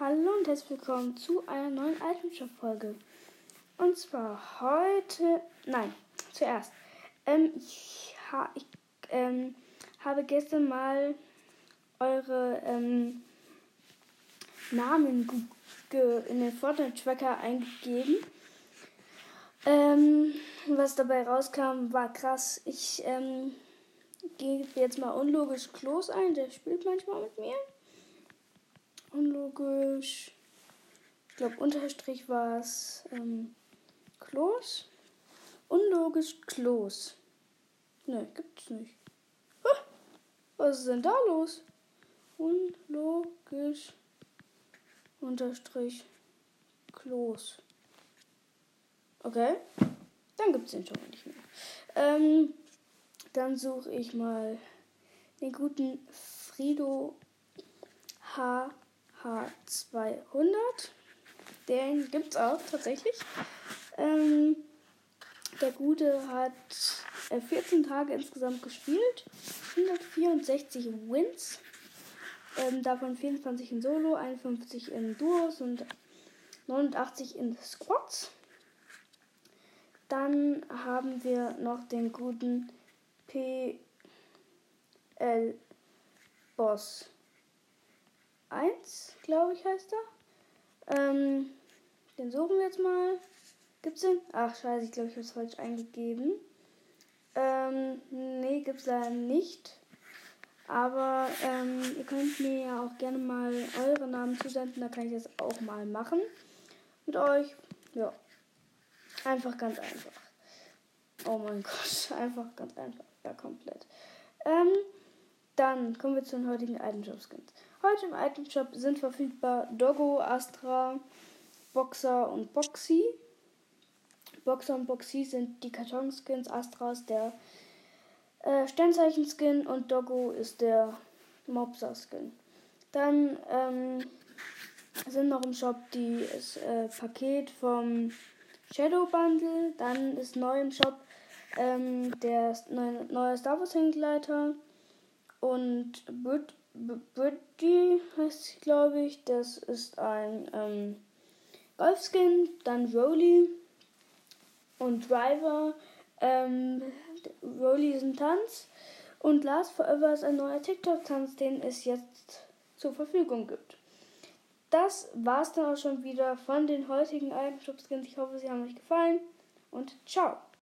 Hallo und herzlich willkommen zu einer neuen Itemshop-Folge. Und zwar heute, nein, zuerst. Ähm, ich, ha, ich ähm, habe gestern mal eure ähm, Namen in den Fortnite-Tracker eingegeben. Ähm, was dabei rauskam, war krass. Ich ähm, gebe jetzt mal unlogisch Klos ein, der spielt manchmal mit mir. Unlogisch. Ich glaube, Unterstrich war es ähm, Klos. Unlogisch Klos. Ne, gibt's nicht. Was ist denn da los? Unlogisch Unterstrich Klos. Okay. Dann gibt's den schon mal nicht mehr. Ähm, dann suche ich mal den guten Frido H. H200. Den gibt es auch tatsächlich. Ähm, der Gute hat äh, 14 Tage insgesamt gespielt. 164 Wins. Ähm, davon 24 in Solo, 51 in Duos und 89 in Squads. Dann haben wir noch den guten PL Boss 1, glaube ich, heißt er. Ähm, den suchen wir jetzt mal. Gibt's den? Ach, scheiße, ich glaube, ich habe es falsch eingegeben. Ähm, nee, gibt's leider nicht. Aber ähm, ihr könnt mir ja auch gerne mal eure Namen zusenden, da kann ich das auch mal machen. Mit euch. Ja. Einfach ganz einfach. Oh mein Gott, einfach ganz einfach. Ja, komplett. Ähm, dann kommen wir zu den heutigen Item Shop Skins. Heute im Item Shop sind verfügbar Doggo, Astra, Boxer und Boxy. Boxer und Boxy sind die Karton-Skins. Astra ist der äh, Sternzeichen-Skin und Doggo ist der Mobster-Skin. Dann ähm, sind noch im Shop die, das äh, Paket vom Shadow Bundle. Dann ist neu im Shop ähm, der neue, neue Star Wars Hängleiter und Birdie heißt glaube ich. Das ist ein ähm, Golfskin. Dann Rolly und Driver. Ähm, Rolly ist ein Tanz. Und Last Forever ist ein neuer TikTok-Tanz, den es jetzt zur Verfügung gibt. Das war's dann auch schon wieder von den heutigen Item Shop Skins. Ich hoffe, sie haben euch gefallen und ciao.